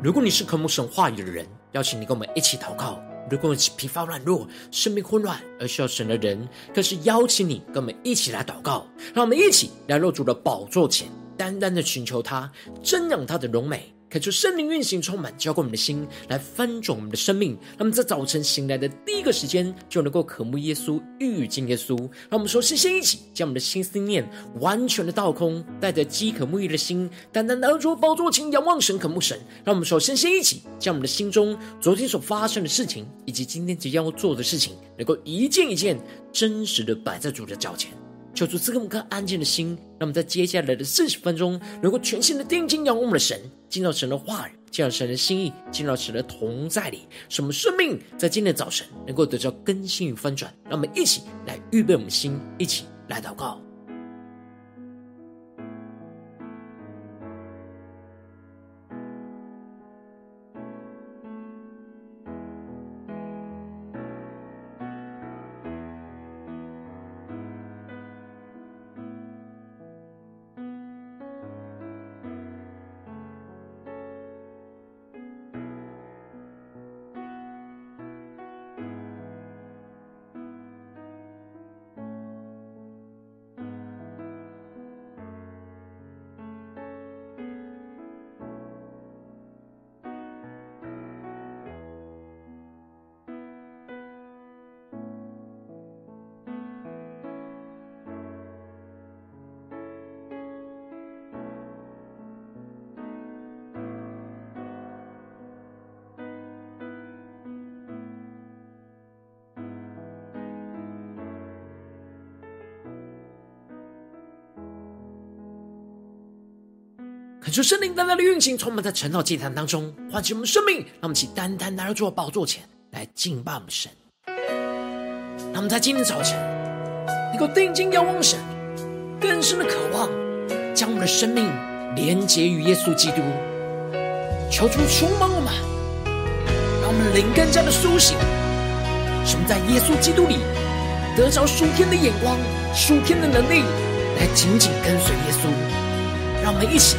如果你是渴慕神话语的人，邀请你跟我们一起祷告；如果你是疲乏软弱、生命混乱而需要神的人，更是邀请你跟我们一起来祷告。让我们一起来入主的宝座前，单单的寻求他，瞻仰他的荣美。开出圣灵运行，充满浇灌我们的心，来翻转我们的生命。那么在早晨醒来的第一个时间，就能够渴慕耶稣，遇见耶稣。让我们说，先先一起将我们的心思念完全的倒空，带着饥渴沐浴的心，单单的坐宝座前仰望神，渴慕神。让我们说，先先一起将我们的心中昨天所发生的事情，以及今天即将要做的事情，能够一件一件真实的摆在主的脚前。求主赐给我们颗安静的心，让我们在接下来的四十分钟，能够全心的定睛仰望我们的神，进到神的话语，进到神的心意，进到神的同在里，使我们生命在今天的早晨能够得到更新与翻转。让我们一起来预备我们的心，一起来祷告。恳求圣灵单单的运行，充满在晨祷祭坛当中，唤起我们生命。让我们起单单来到主的宝座前来敬拜我们神。让我们在今天早晨能够定睛仰望神，更深的渴望将我们的生命连结于耶稣基督。求主充满我们，让我们灵更加的苏醒，使我们在耶稣基督里得着属天的眼光、属天的能力，来紧紧跟随耶稣。让我们一起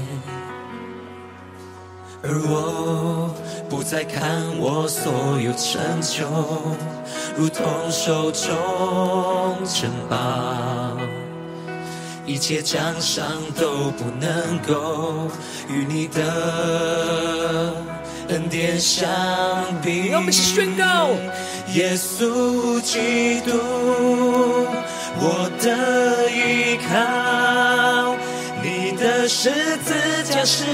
而我不再看我所有成就，如同手中珍宝，一切奖赏都不能够与你的恩典相比。我们一起宣告：耶稣基督，我的依靠。十字架是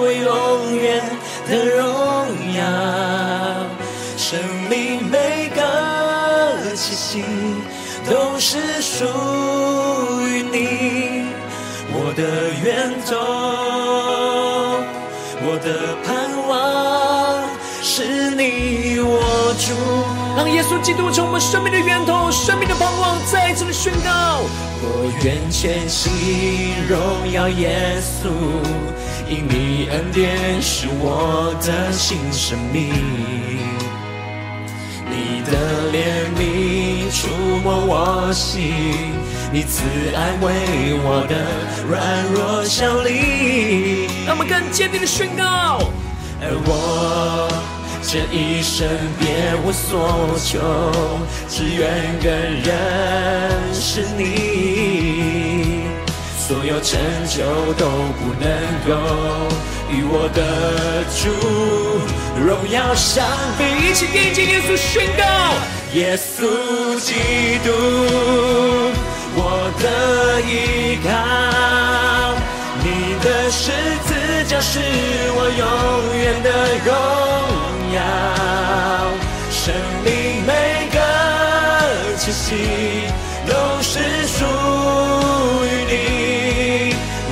我永远的荣耀，生命每个气息都是属于你，我的源头，我的盼望是你我主。耶稣基督成我们生命的源头，生命的盼望，再一次的宣告。我愿全心荣耀耶稣，因你恩典是我的新生命。你的怜悯触摸我心，你慈爱为我的软弱效力。让我们更坚定的宣告。而我。这一生别无所求，只愿更认识你。所有成就都不能够与我的主荣耀相比。一起跟进耶稣宣告：耶稣基督，我的依靠，你的十字架是我永远的荣生命每个气息都是属于你，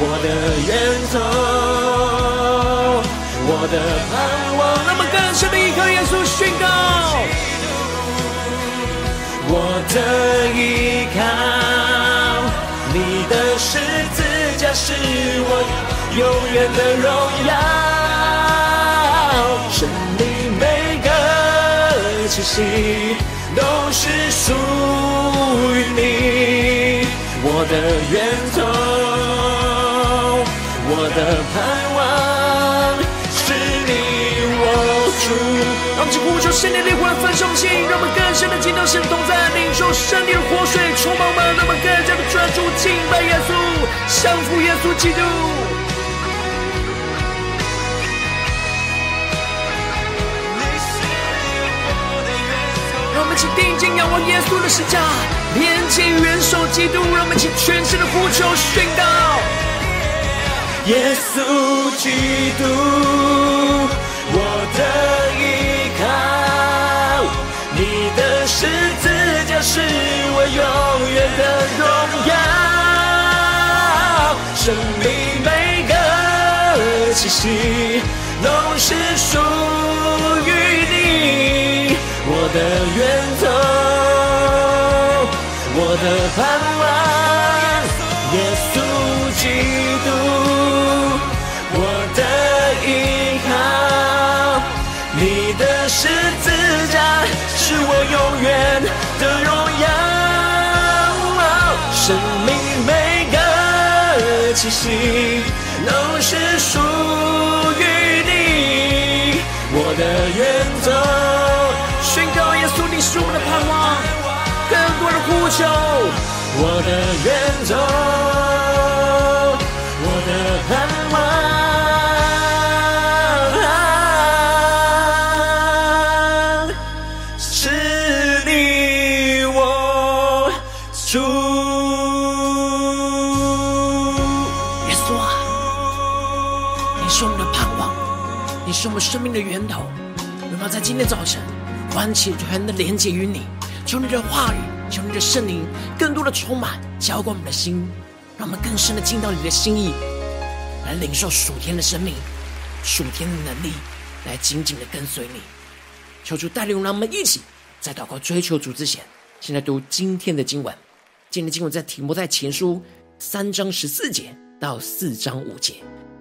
我的源头，我的盼望。那么更深的依靠耶稣宣告，我的依靠。你的十字架是我永远的荣耀。息都是属于你，我的源头，我的盼望。是你我们呼求圣灵的灵魂焚烧心，让我们更深的进到神同在，领受圣灵的活水充满我们，让我们更加的专注敬拜耶稣，降服耶稣基督。让我们请定睛仰望耶稣的十架，连接元首基督，让我们请全心的呼求宣告：耶稣基督，我的依靠，你的。十字架是我永远的荣耀，生命每个气息都是属，我的源头，我的盼望，耶稣基督，我的依靠，你的十字架。是我永远的荣耀，生命每个气息都是属于你，我的源头。耶稣，你是我们的盼望，更多的呼求。我的远走，我的盼望，是你我主耶稣啊！你是我们的盼望，你是我们生命的源头。我们在今天早晨。欢喜全的连接于你？求你的话语，求你的圣灵，更多的充满浇灌我们的心，让我们更深的进到你的心意，来领受属天的生命、属天的能力，来紧紧的跟随你。求主带领，让我们一起在祷告追求主之前，现在读今天的经文。今天的经文在提摩太前书三章十四节到四章五节。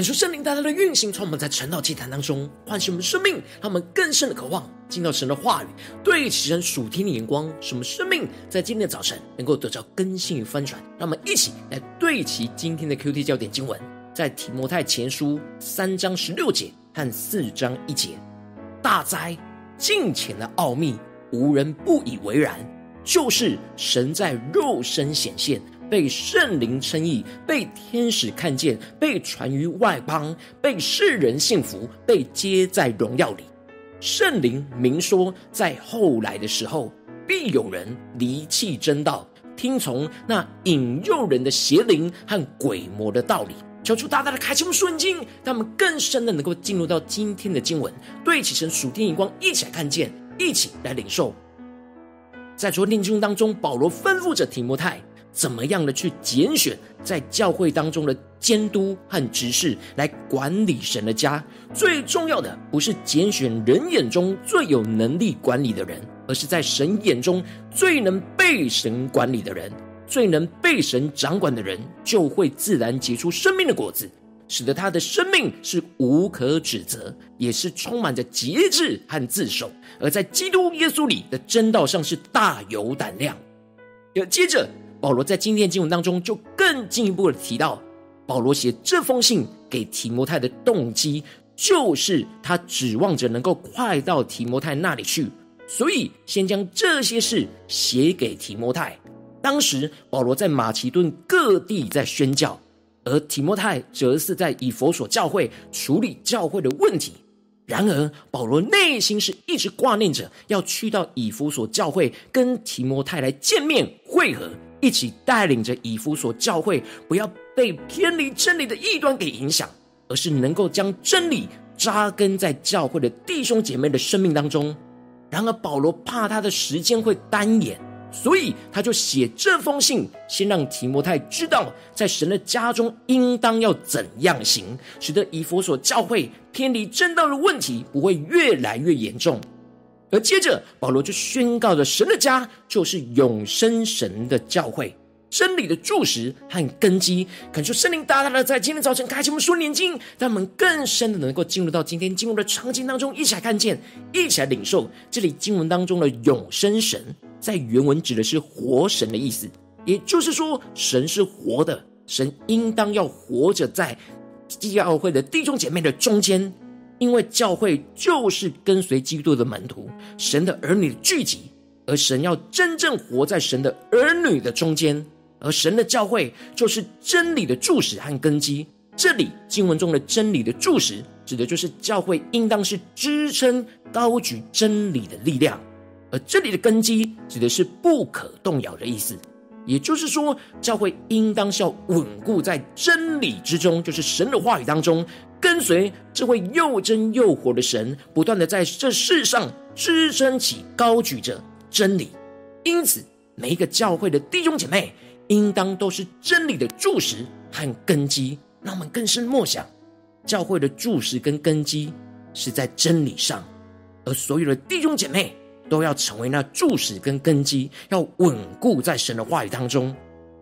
恳求圣灵大大的运行，从我们在晨祷祭坛当中唤醒我们生命，让我们更深的渴望进到神的话语，对齐神属天的眼光，使我们生命在今天的早晨能够得到更新与翻转。让我们一起来对齐今天的 QT 焦点经文，在提摩太前书三章十六节和四章一节。大哉，敬虔的奥秘，无人不以为然，就是神在肉身显现。被圣灵称义，被天使看见，被传于外邦，被世人信服，被接在荣耀里。圣灵明说，在后来的时候，必有人离弃真道，听从那引诱人的邪灵和鬼魔的道理。求主大大的开启我们属灵经，他们更深的能够进入到今天的经文，对起神属天眼光，一起来看见，一起来领受。在昨天经文当中，保罗吩咐着提摩太。怎么样的去拣选在教会当中的监督和执事来管理神的家？最重要的不是拣选人眼中最有能力管理的人，而是在神眼中最能被神管理的人，最能被神掌管的人，就会自然结出生命的果子，使得他的生命是无可指责，也是充满着节制和自守，而在基督耶稣里的真道上是大有胆量。要接着。保罗在今天的经文当中就更进一步的提到，保罗写这封信给提摩太的动机，就是他指望着能够快到提摩太那里去，所以先将这些事写给提摩太。当时保罗在马其顿各地在宣教，而提摩太则是在以弗所教会处理教会的问题。然而，保罗内心是一直挂念着要去到以弗所教会跟提摩太来见面会合。一起带领着以弗所教会，不要被偏离真理的异端给影响，而是能够将真理扎根在教会的弟兄姐妹的生命当中。然而，保罗怕他的时间会耽延，所以他就写这封信，先让提摩太知道，在神的家中应当要怎样行，使得以弗所教会偏离正道的问题不会越来越严重。而接着，保罗就宣告着神的家就是永生神的教会，真理的柱石和根基。恳求圣灵大大的在今天早晨开启我们属灵眼睛，让我们更深的能够进入到今天经文的场景当中，一起来看见，一起来领受这里经文当中的永生神，在原文指的是活神的意思，也就是说，神是活的，神应当要活着在教会的弟兄姐妹的中间。因为教会就是跟随基督的门徒，神的儿女聚集，而神要真正活在神的儿女的中间，而神的教会就是真理的柱石和根基。这里经文中的真理的柱石，指的就是教会应当是支撑高举真理的力量，而这里的根基指的是不可动摇的意思。也就是说，教会应当是要稳固在真理之中，就是神的话语当中。跟随这位又真又活的神，不断的在这世上支撑起、高举着真理。因此，每一个教会的弟兄姐妹，应当都是真理的柱石和根基。让我们更深默想，教会的柱石跟根基是在真理上，而所有的弟兄姐妹都要成为那柱石跟根基，要稳固在神的话语当中。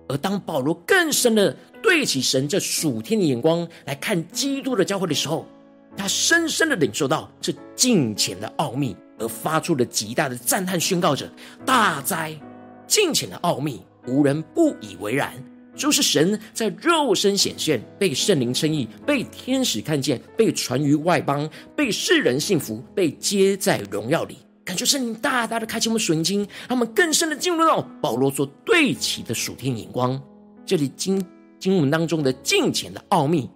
而当保罗更深的对起神这属天的眼光来看基督的教会的时候，他深深的领受到这敬虔的奥秘，而发出了极大的赞叹，宣告着：大哉，敬虔的奥秘，无人不以为然。就是神在肉身显现，被圣灵称义，被天使看见，被传于外邦，被世人信服，被接在荣耀里。感觉圣灵大大的开启我们属灵经，让我们更深的进入到保罗所对齐的属天眼光。这里经经文当中的敬虔的奥秘，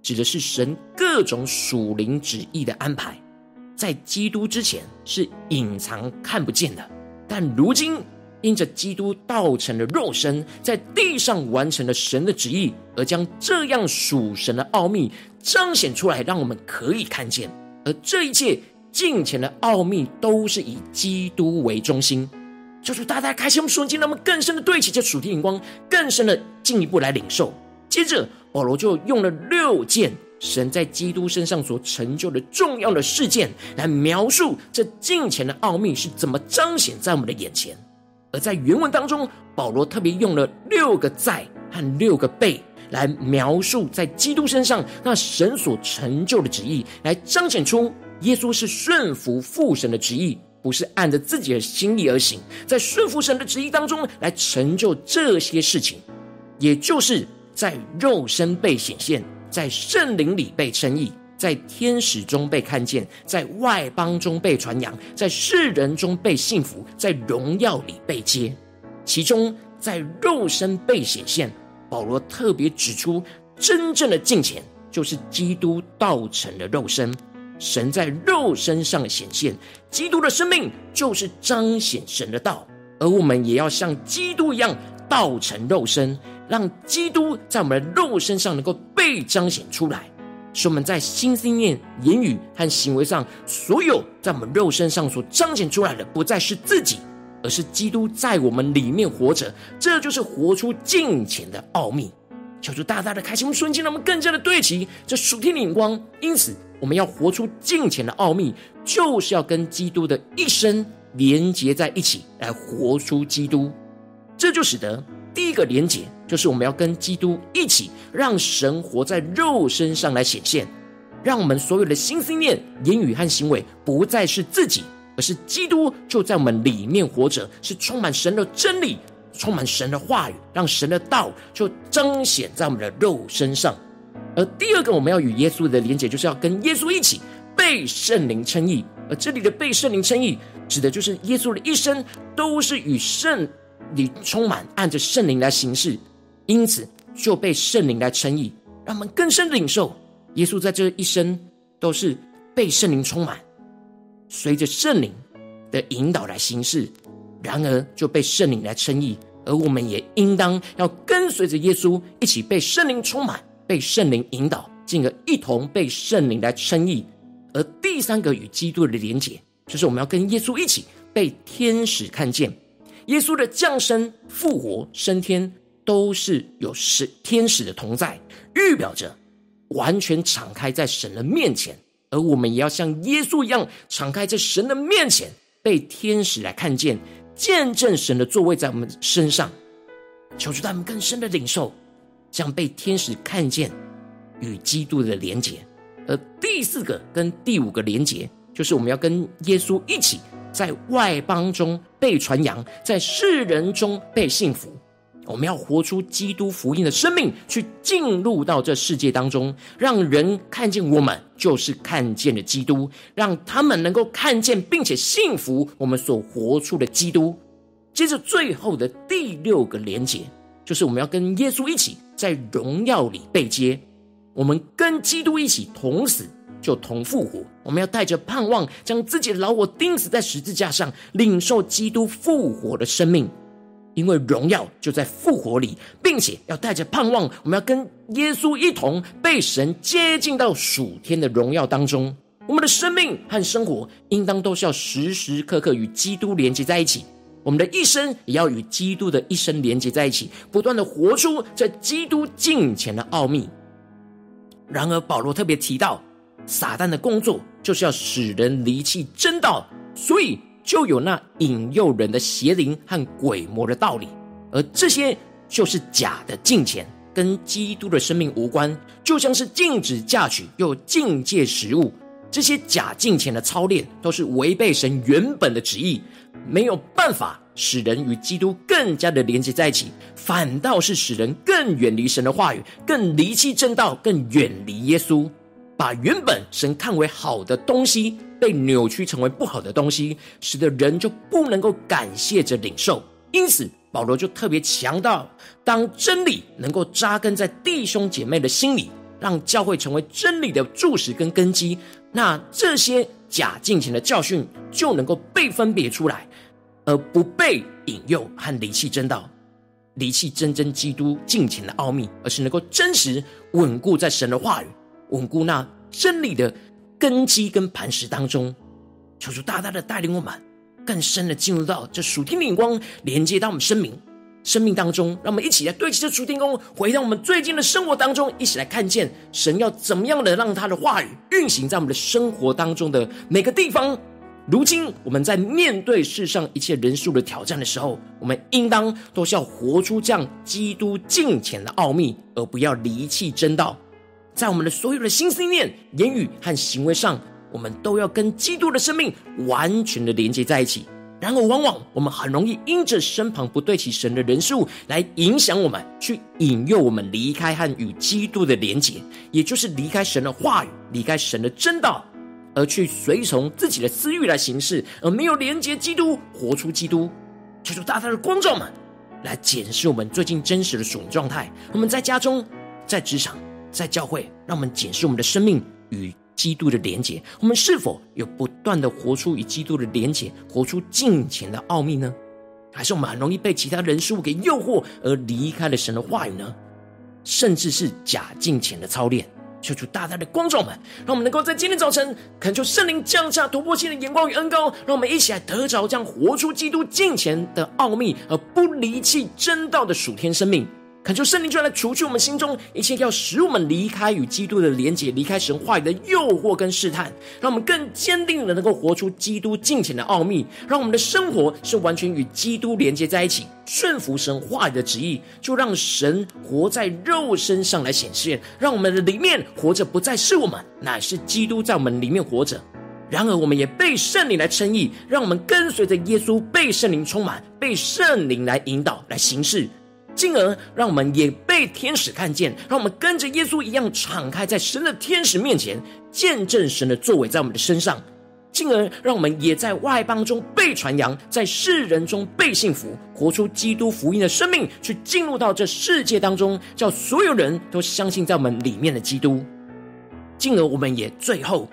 指的是神各种属灵旨意的安排，在基督之前是隐藏看不见的，但如今因着基督道成的肉身，在地上完成了神的旨意，而将这样属神的奥秘彰显出来，让我们可以看见。而这一切。敬虔的奥秘都是以基督为中心，求主大家开心我们属灵经，让我们更深的对齐这属天眼光，更深的进一步来领受。接着，保罗就用了六件神在基督身上所成就的重要的事件，来描述这敬虔的奥秘是怎么彰显在我们的眼前。而在原文当中，保罗特别用了六个在和六个被，来描述在基督身上那神所成就的旨意，来彰显出耶稣是顺服父神的旨意，不是按着自己的心意而行，在顺服神的旨意当中来成就这些事情，也就是在肉身被显现，在圣灵里被称义，在天使中被看见，在外邦中被传扬，在世人中被信服，在荣耀里被接。其中，在肉身被显现，保罗特别指出，真正的敬虔就是基督道成的肉身，神在肉身上显现，基督的生命就是彰显神的道，而我们也要像基督一样道成肉身，让基督在我们的肉身上能够被彰显出来，使我们在心、思念、言语和行为上，所有在我们肉身上所彰显出来的，不再是自己。而是基督在我们里面活着，这就是活出敬虔的奥秘。求主大大的开启我们瞬间，让我们更加的对齐这属天的眼光。因此，我们要活出敬虔的奥秘，就是要跟基督的一生连结在一起，来活出基督。这就使得第一个连结，就是我们要跟基督一起，让神活在肉身上来显现，让我们所有的心、思念、言语和行为，不再是自己。而是基督就在我们里面活着，是充满神的真理，充满神的话语，让神的道就彰显在我们的肉身上。而第二个，我们要与耶稣的连结，就是要跟耶稣一起被圣灵称义。而这里的被圣灵称义，指的就是耶稣的一生都是与圣灵充满，按着圣灵来行事，因此就被圣灵来称义，让我们更深的领受耶稣在这一生都是被圣灵充满。随着圣灵的引导来行事，然而就被圣灵来称义，而我们也应当要跟随着耶稣一起被圣灵充满，被圣灵引导，进而一同被圣灵来称义。而第三个与基督的连结，就是我们要跟耶稣一起被天使看见。耶稣的降生、复活、升天，都是有使天使的同在，预表着完全敞开在神的面前。而我们也要像耶稣一样，敞开在神的面前，被天使来看见，见证神的座位在我们身上。求主他们更深的领受，这样被天使看见与基督的连结。而第四个跟第五个连结，就是我们要跟耶稣一起在外邦中被传扬，在世人中被信服。我们要活出基督福音的生命，去进入到这世界当中，让人看见我们就是看见了基督，让他们能够看见并且信服我们所活出的基督。接着，最后的第六个连结，就是我们要跟耶稣一起在荣耀里被接。我们跟基督一起同死，就同复活。我们要带着盼望，将自己的老我钉死在十字架上，领受基督复活的生命。因为荣耀就在复活里，并且要带着盼望，我们要跟耶稣一同被神接近到属天的荣耀当中。我们的生命和生活，应当都是要时时刻刻与基督连接在一起。我们的一生也要与基督的一生连接在一起，不断的活出这基督敬前的奥秘。然而，保罗特别提到，撒旦的工作就是要使人离弃真道，所以。就有那引诱人的邪灵和鬼魔的道理，而这些就是假的敬虔，跟基督的生命无关，就像是禁止嫁娶又禁戒食物，这些假敬虔的操练都是违背神原本的旨意，没有办法使人与基督更加的连接在一起，反倒是使人更远离神的话语，更离弃正道，更远离耶稣。把原本神看为好的东西被扭曲成为不好的东西，使得人就不能够感谢着领受。因此，保罗就特别强调，当真理能够扎根在弟兄姐妹的心里，让教会成为真理的柱石跟根基，那这些假敬虔的教训就能够被分别出来，而不被引诱和离弃真道，离弃真真基督敬虔的奥秘，而是能够真实稳固在神的话语。稳固那真理的根基跟磐石当中，求主大大的带领我们更深的进入到这属天的眼光，连接到我们生命。生命当中，让我们一起来对齐这属天光，回到我们最近的生活当中，一起来看见神要怎么样的让他的话语运行在我们的生活当中的每个地方，如今我们在面对世上一切人数的挑战的时候，我们应当都是要活出这样基督敬虔的奥秘，而不要离弃真道。在我们的所有的心思念、言语和行为上，我们都要跟基督的生命完全的连接在一起。然而，往往我们很容易因着身旁不对齐神的人事物来影响我们，去引诱我们离开和与基督的连结，也就是离开神的话语，离开神的真道。而去随从自己的私欲来行事，而没有连接基督，活出基督。求主大大的光照们，来检视我们最近真实的属灵状态。我们在家中、在职场、在教会，让我们检视我们的生命与基督的连结。我们是否有不断的活出与基督的连结，活出敬虔的奥秘呢？还是我们很容易被其他人事物给诱惑，而离开了神的话语呢？甚至是假敬虔的操练。求主大大的光照们，让我们能够在今天早晨恳求圣灵降下突破性的眼光与恩膏，让我们一起来得着这样活出基督敬虔的奥秘，而不离弃真道的属天生命。恳求圣灵就来除去我们心中一切要使我们离开与基督的连结、离开神话语的诱惑跟试探，让我们更坚定的能够活出基督敬虔的奥秘，让我们的生活是完全与基督连接在一起，顺服神话语的旨意，就让神活在肉身上来显现，让我们的里面活着不再是我们，乃是基督在我们里面活着。然而，我们也被圣灵来称义，让我们跟随着耶稣，被圣灵充满，被圣灵来引导来行事。进而让我们也被天使看见，让我们跟着耶稣一样敞开在神的天使面前，见证神的作为在我们的身上。进而让我们也在外邦中被传扬，在世人中被信服，活出基督福音的生命，去进入到这世界当中，叫所有人都相信在我们里面的基督。进而我们也最后，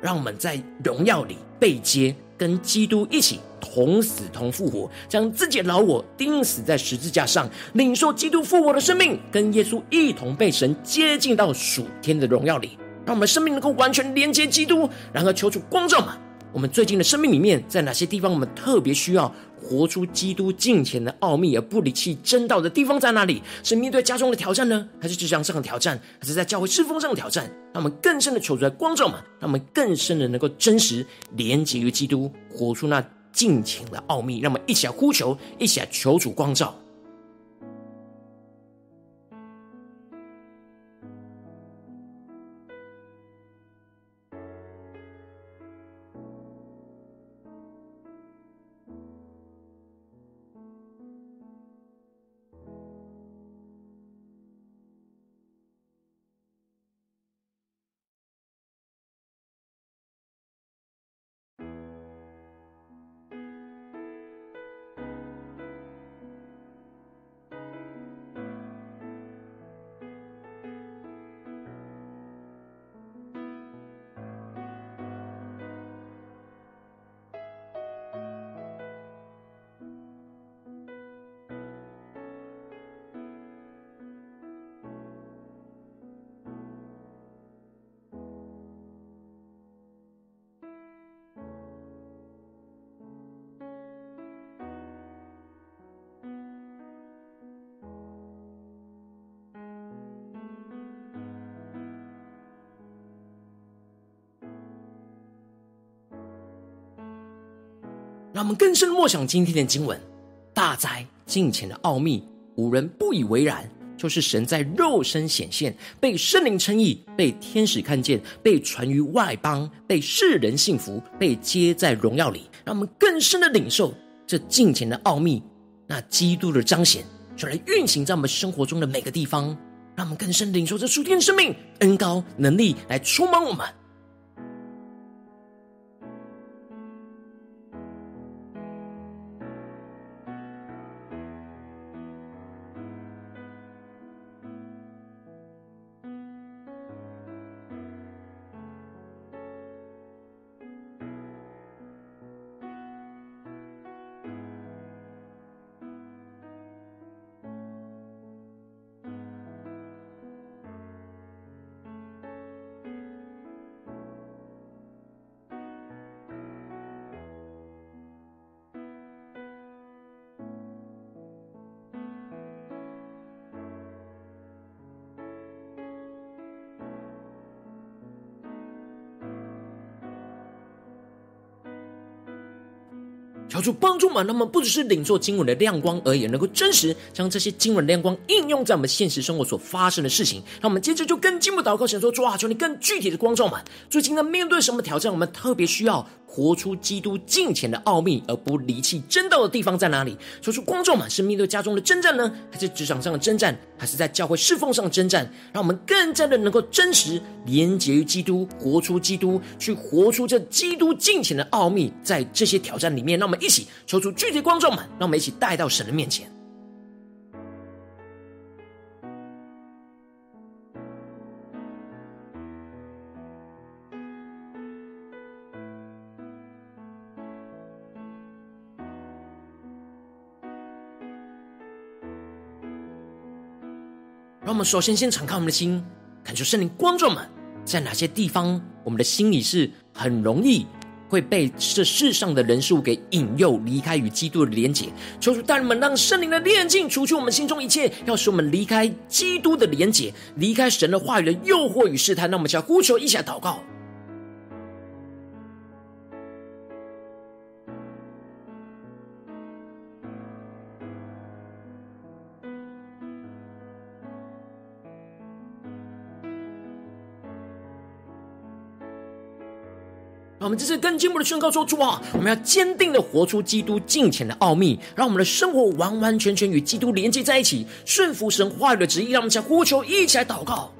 让我们在荣耀里被接，跟基督一起。同死同复活，将自己的老我钉死在十字架上，领受基督复活的生命，跟耶稣一同被神接进到属天的荣耀里，让我们生命能够完全连接基督。然后求主光照嘛，我们最近的生命里面，在哪些地方我们特别需要活出基督敬虔的奥秘而不离弃真道的地方在哪里？是面对家中的挑战呢，还是职场上的挑战，还是在教会侍奉上的挑战？让我们更深的求主来光照嘛，让我们更深的能够真实连接于基督，活出那。尽情的奥秘，让我们一起来呼求，一起来求主光照。让我们更深默想今天的经文，大哉敬虔的奥秘，无人不以为然。就是神在肉身显现，被圣灵称义，被天使看见，被传于外邦，被世人信服，被接在荣耀里。让我们更深的领受这敬虔的奥秘，那基督的彰显，就来运行在我们生活中的每个地方。让我们更深领受这属天的生命恩高能力，来充满我们。主帮助嘛，那么不只是领受经文的亮光而已，能够真实将这些经文亮光应用在我们现实生活所发生的事情。那我们接着就更进一步祷告，想说主啊，求你更具体的光照嘛。最近呢面对什么挑战，我们特别需要活出基督敬虔的奥秘，而不离弃真道的地方在哪里？说出光照嘛，是面对家中的征战呢，还是职场上的征战，还是在教会侍奉上的征战？让我们更加的能够真实连结于基督，活出基督，去活出这基督敬虔的奥秘，在这些挑战里面，让我们一起求出具体光照们，让我们一起带到神的面前。让我们首先先敞开我们的心，感受圣灵观众们，在哪些地方，我们的心里是很容易。会被这世上的人数给引诱，离开与基督的连结。求主带领们，让圣灵的炼净除去我们心中一切，要使我们离开基督的连结，离开神的话语的诱惑与试探。那我们一起呼求，一下祷告。我们这次更进一步的宣告说：主啊，我们要坚定的活出基督敬虔的奥秘，让我们的生活完完全全与基督连接在一起，顺服神话语的旨意。让我们一起来呼求，一起来祷告，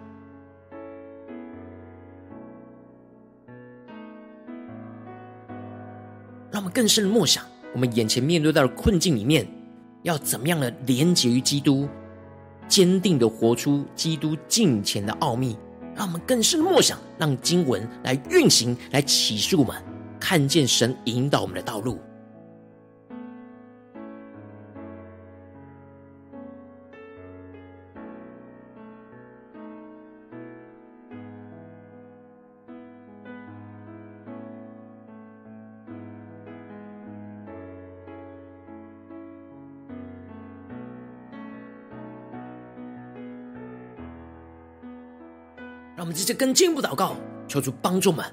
让我们更深的默想，我们眼前面对到的困境里面，要怎么样的连接于基督，坚定的活出基督敬虔的奥秘。让我们更深的默想，让经文来运行，来起诉我们，看见神引导我们的道路。让我们直接更进一步祷告，求主帮助们，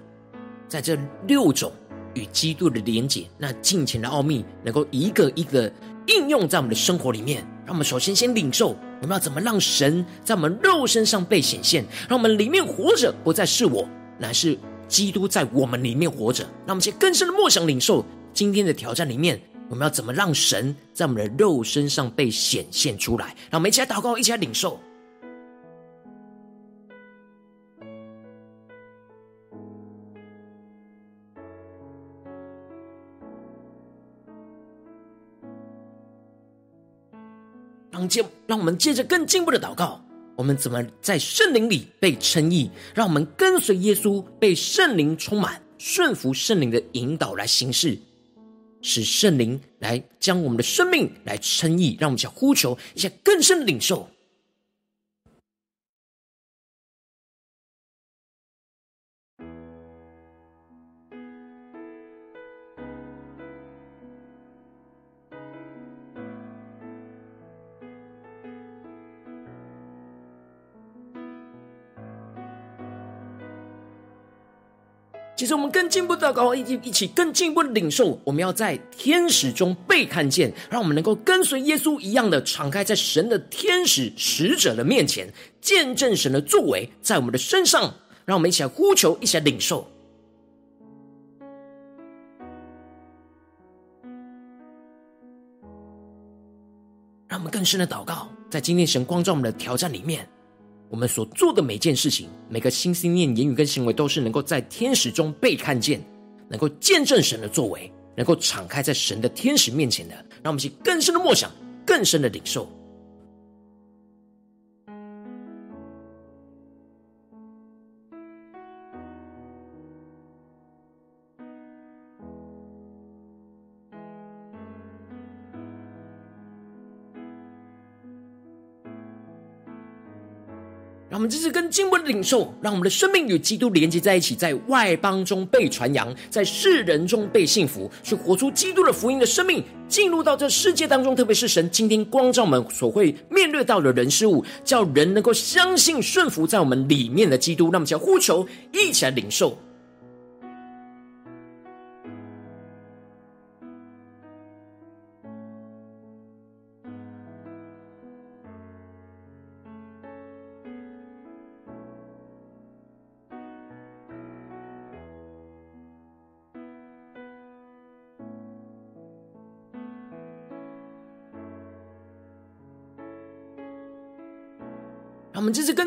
在这六种与基督的连结，那敬虔的奥秘，能够一个一个应用在我们的生活里面。让我们首先先领受，我们要怎么让神在我们肉身上被显现，让我们里面活着不再是我，乃是基督在我们里面活着。让我们先更深的默想领受今天的挑战里面，我们要怎么让神在我们的肉身上被显现出来？让我们一起来祷告，一起来领受。接，让我们接着更进一步的祷告。我们怎么在圣灵里被称义？让我们跟随耶稣，被圣灵充满，顺服圣灵的引导来行事，使圣灵来将我们的生命来称义。让我们想呼求一些更深的领受。其实我们更进一步祷告，一起一起更进一步的领受。我们要在天使中被看见，让我们能够跟随耶稣一样的敞开在神的天使使者的面前，见证神的作为在我们的身上。让我们一起来呼求，一起来领受。让我们更深的祷告，在今天神光照我们的挑战里面。我们所做的每件事情，每个心思念、言语跟行为，都是能够在天使中被看见，能够见证神的作为，能够敞开在神的天使面前的。让我们去更深的默想，更深的领受。我们这次更进一步的领受，让我们的生命与基督连接在一起，在外邦中被传扬，在世人中被信服，去活出基督的福音的生命，进入到这世界当中。特别是神今天光照我们所会面对到的人事物，叫人能够相信顺服在我们里面的基督。那么，叫呼求，一起来领受。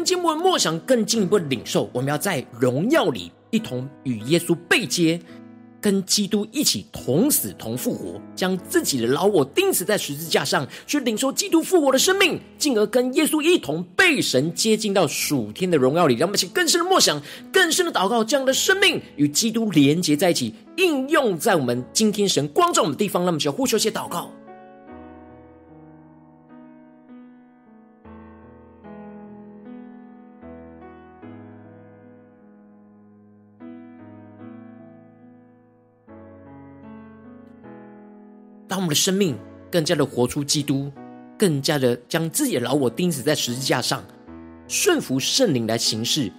更进一步的默想，更进一步的领受，我们要在荣耀里一同与耶稣背接。跟基督一起同死同复活，将自己的老我钉死在十字架上，去领受基督复活的生命，进而跟耶稣一同被神接近到属天的荣耀里。让我们一起更深的默想，更深的祷告，这样的生命与基督连接在一起，应用在我们今天神光照我们的地方。那么，就要呼求一些祷告。的生命更加的活出基督，更加的将自己的老我钉死在十字架上，顺服圣灵来行事。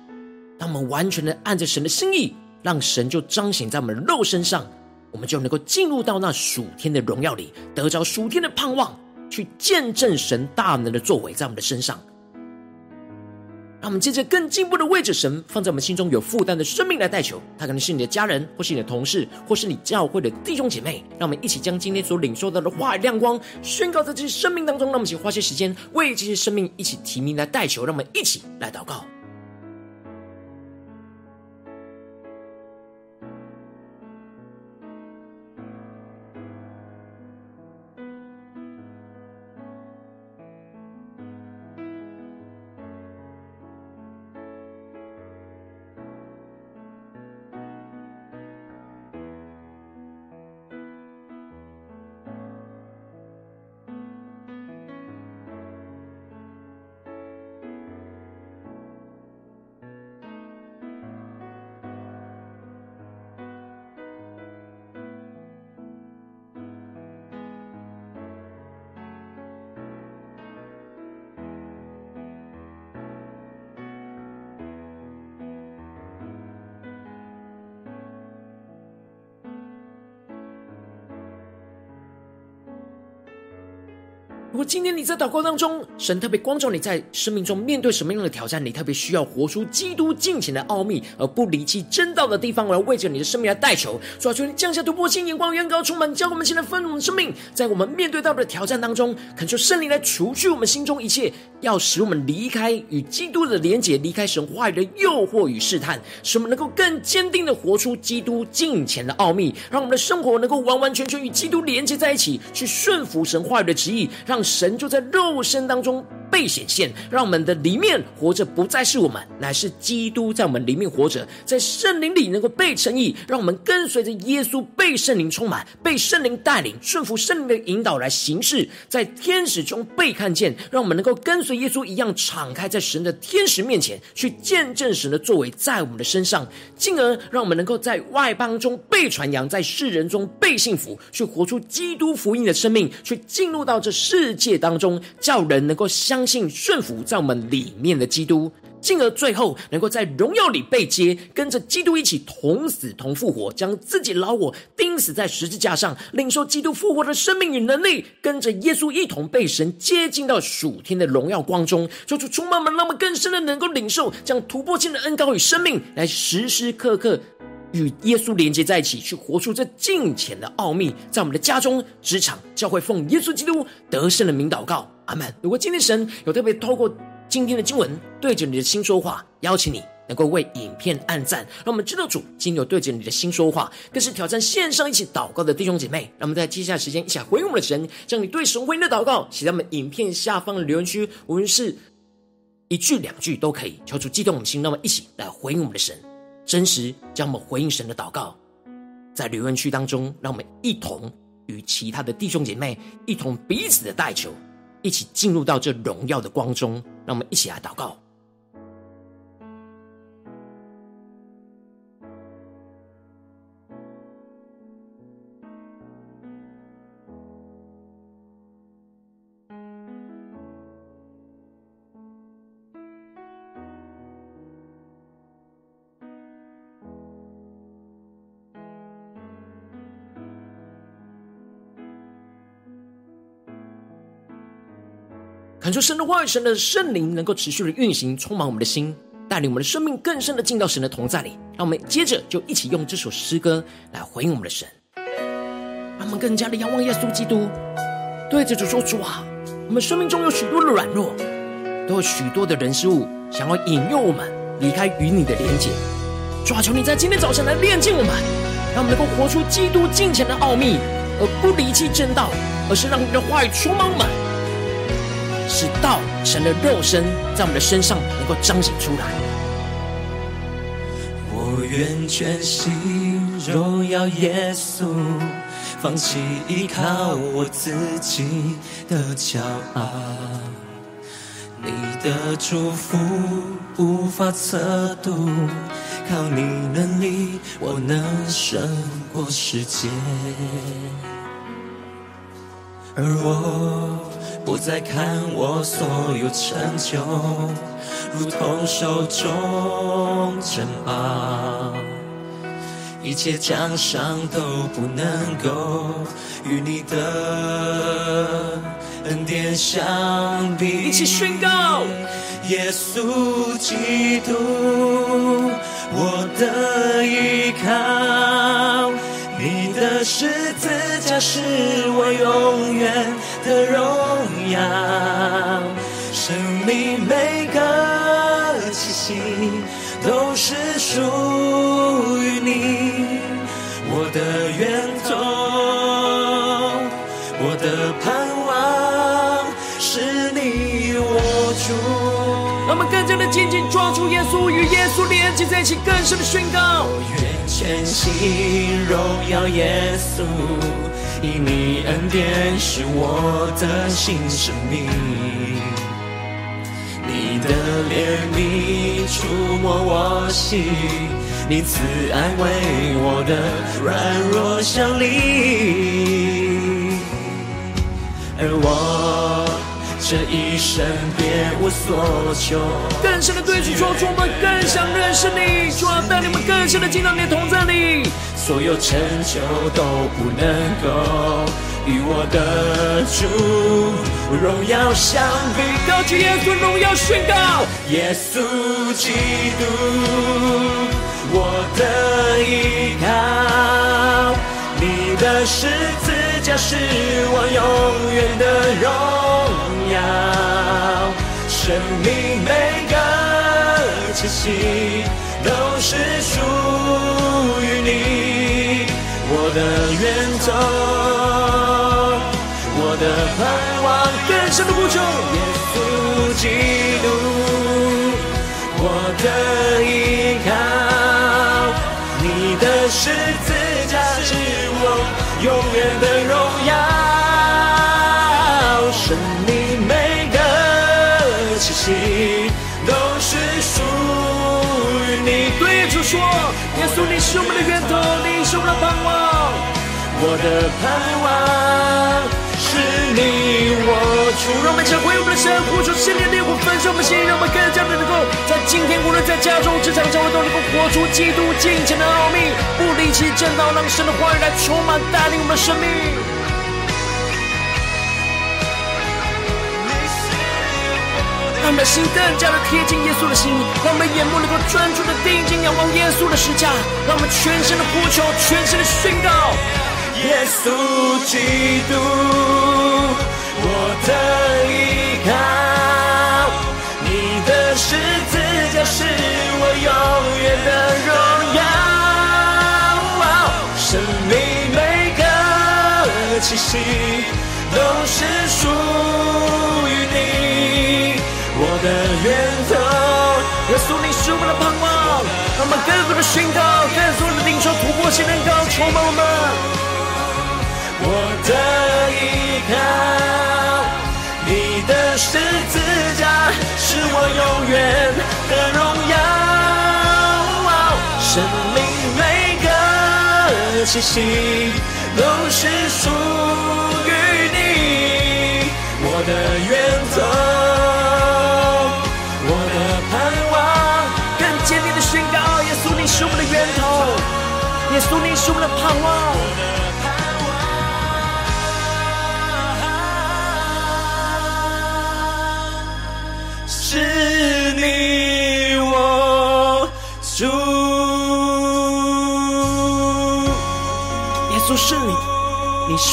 当我们完全的按着神的心意，让神就彰显在我们肉身上，我们就能够进入到那属天的荣耀里，得着属天的盼望，去见证神大能的作为在我们的身上。让我们借着更进步的位置神放在我们心中有负担的生命来代求，他可能是你的家人，或是你的同事，或是你教会的弟兄姐妹。让我们一起将今天所领受到的话语亮光宣告在这些生命当中。让我们一起花些时间为这些生命一起提名来代求。让我们一起来祷告。今天你在祷告当中，神特别光照你在生命中面对什么样的挑战，你特别需要活出基督敬虔的奥秘，而不离弃真道的地方，我要为着你的生命来代求，主啊，求你降下突破性眼光，远高充满，教我们现在丰盛的生命，在我们面对到的挑战当中，恳求圣灵来除去我们心中一切，要使我们离开与基督的连结，离开神话语的诱惑与试探，使我们能够更坚定的活出基督敬虔的奥秘，让我们的生活能够完完全全与基督连接在一起，去顺服神话语的旨意，让。神就在肉身当中被显现，让我们的里面活着不再是我们，乃是基督在我们里面活着，在圣灵里能够被称义，让我们跟随着耶稣被圣灵充满，被圣灵带领，顺服圣灵的引导来行事，在天使中被看见，让我们能够跟随耶稣一样敞开在神的天使面前，去见证神的作为在我们的身上，进而让我们能够在外邦中被传扬，在世人中被信服，去活出基督福音的生命，去进入到这世界当中，叫人能够相。相信顺服在我们里面的基督，进而最后能够在荣耀里被接，跟着基督一起同死同复活，将自己老我钉死在十字架上，领受基督复活的生命与能力，跟着耶稣一同被神接近到属天的荣耀光中，求主充满们，让我们更深的能够领受这样突破性的恩膏与生命，来时时刻刻与耶稣连接在一起，去活出这敬虔的奥秘，在我们的家中、职场、教会，奉耶稣基督得胜的名祷告。阿门。如果今天神有特别透过今天的经文对着你的心说话，邀请你能够为影片按赞，让我们知道主今天有对着你的心说话，更是挑战线上一起祷告的弟兄姐妹。让我们在接下来时间一起来回应我们的神，将你对神回应的祷告写在我们影片下方的留言区，无论是一句两句都可以，求主激动我们的心。那么一起来回应我们的神，真实将我们回应神的祷告在留言区当中，让我们一同与其他的弟兄姐妹一同彼此的代求。一起进入到这荣耀的光中，让我们一起来祷告。求神的话语、神的圣灵能够持续的运行，充满我们的心，带领我们的生命更深的进到神的同在里。让我们接着就一起用这首诗歌来回应我们的神，让我们更加的仰望耶稣基督，对着主说：主啊，我们生命中有许多的软弱，都有许多的人事物想要引诱我们离开与你的连结。主啊，求你在今天早晨来炼净我们，让我们能够活出基督敬虔的奥秘，而不离弃正道，而是让你的话语充满我们，使道成了肉身，在我们的身上能够彰显出来。我愿全心荣耀耶稣，放弃依靠我自己的骄傲。你的祝福无法测度，靠你能力，我能胜过世界。而我不再看我所有成就，如同手中珍宝，一切奖赏都不能够与你的。恩典相比，一起宣告：耶稣基督，我的依靠，你十字架是我永远的荣耀。生命每个气息都是属于你，我的愿耶稣连接在一起，更深的宣告。我愿全心荣耀耶稣，因你恩典是我的新生命，你的怜悯触摸我心，你慈爱为我的软弱效力，而我。这一生别无所求，更深的对主说，主，我们更想认识你，主啊，带领我们更深的进到你的同在里。所有成就都不能够与我的主荣耀相比。高举耶稣荣耀宣告，耶稣基督，我的依靠，你的十字架是我永远的荣。生命每个气息都是属于你，我的源头，我的盼望，更深的呼求，耶稣基督，我的依靠，你的十字架是我永远的荣耀。都耶稣，你是我们的源头，你是我们的盼望。我的盼望是你，我主。让我们一回我们的神，呼求圣灵烈火焚烧我们心，让我们更加的能够在今天，无论在家中、职场、教会，都能够活出基督敬虔的奥秘，不离弃正道，让神的话语来充满带领我们的生命。让我们的心更加的贴近耶稣的心，让我们的眼目能够专注的定睛仰望耶稣的十架，让我们全身的呼求，全身的宣告：耶稣基督，我的依靠，你的十字架是我永远的荣耀。生命每个气息都是属宣告，更多的领受突破性能高充满我们。我的依靠，你的十字架是我永远的荣耀。生命每个气息都是属于你，我的原则。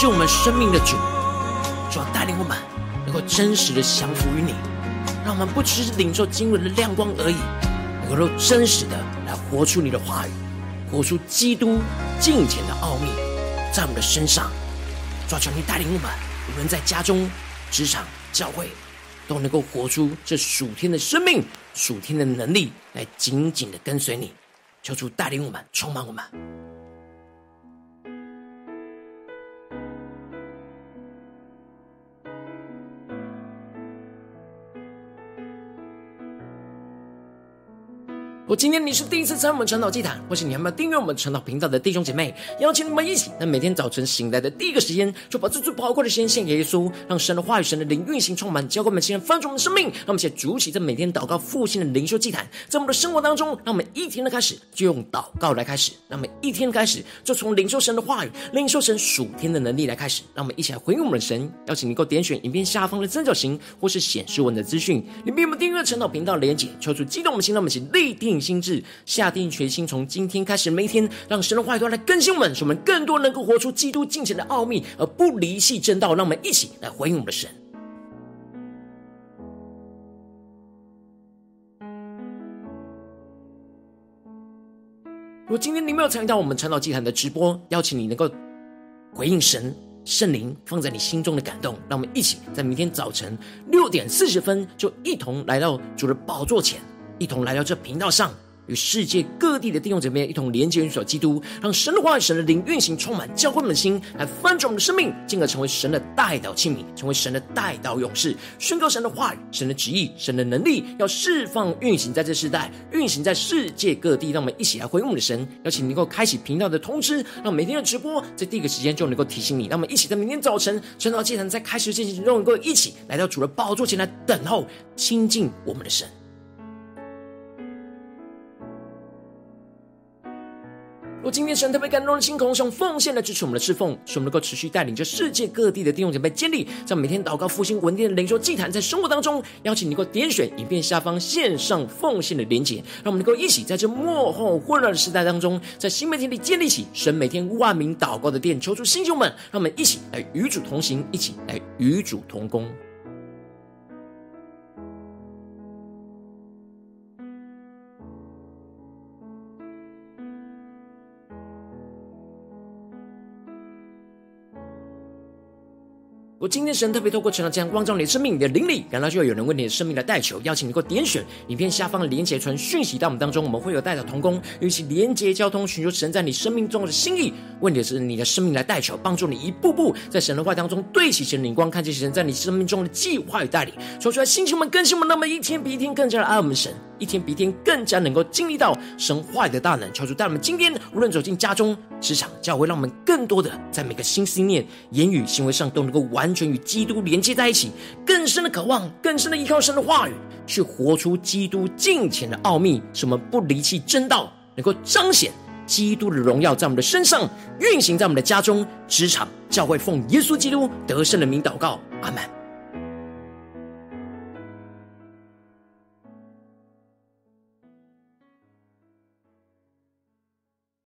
是我们生命的主，主要带领我们能够真实的降服于你，让我们不只是领受经文的亮光而已，能够真实的来活出你的话语，活出基督敬虔的奥秘，在我们的身上。抓求你带领我们，无论在家中、职场、教会，都能够活出这属天的生命、属天的能力，来紧紧的跟随你。求主带领我们，充满我们。我今天你是第一次参与我们晨祷祭坛，或是你还没有订阅我们晨祷频道的弟兄姐妹，邀请你们一起，在每天早晨醒来的第一个时间，就把这最宝贵的时间献给耶稣，让神的话语、神的灵运行充满，教灌我们，现在翻转我们的生命。让我们一起筑起这每天祷告复兴的灵修祭坛，在我们的生活当中，让我们一天的开始就用祷告来开始，让我们一天开始就从领受神的话语、领受神属天的能力来开始。让我们一起来回应我们的神。邀请你够点选影片下方的三角形，或是显示文的资讯，里面有我们订阅晨祷频道的连结，求主激动我们心，让我们一起立定心智。下定决心，从今天开始，每一天让神的话语来更新我们，使我们更多能够活出基督敬虔的奥秘，而不离弃正道。让我们一起来回应我们的神。如果今天你没有参与到我们晨祷祭坛的直播，邀请你能够回应神圣灵放在你心中的感动，让我们一起在明天早晨六点四十分，就一同来到主的宝座前，一同来到这频道上。与世界各地的弟兄姐妹一同连接、运作基督，让神的话语、神的灵运行，充满教会们的心，来翻转我们的生命，进而成为神的代祷器皿，成为神的代祷勇士，宣告神的话语、神的旨意、神的能力，要释放、运行在这世代，运行在世界各地。让我们一起来回应我们的神，邀请能够开启频道的通知，让每天的直播在第一个时间就能够提醒你。让我们一起在明天早晨晨祷祭坛在开始之前，能够一起来到主的宝座前来等候亲近我们的神。若今天神特别感动的心，空用奉献来支持我们的侍奉，使我们能够持续带领着世界各地的弟兄姐妹建立，在每天祷告复兴稳定的灵修祭坛，在生活当中邀请你能够点选影片下方线上奉献的连结，让我们能够一起在这末后混乱的时代当中，在新媒体里建立起神每天万名祷告的殿，求主弟兄们，让我们一起来与主同行，一起来与主同工。我今天神特别透过晨祷这样光照你的生命，你的灵里，感到就有人为你的生命来代求，邀请你能够点选影片下方的连结传讯息到我们当中，我们会有代祷同工，与其连结交通，寻求神在你生命中的心意。问题是你的生命来代求，帮助你一步步在神的话当中对齐神的灵光，看见神在你生命中的计划与带领。说出来，星球们更新我们，那么一天比一天更加的爱我们神，一天比一天更加能够经历到神话的大能。求主带我们今天无论走进家中、职场、教会，让我们更多的在每个心思念、言语、行为上都能够完。全与基督连接在一起，更深的渴望，更深的依靠神的话语，去活出基督敬虔的奥秘，什么不离弃真道，能够彰显基督的荣耀在我们的身上运行，在我们的家中、职场、教会，奉耶稣基督得胜的名祷告，阿门。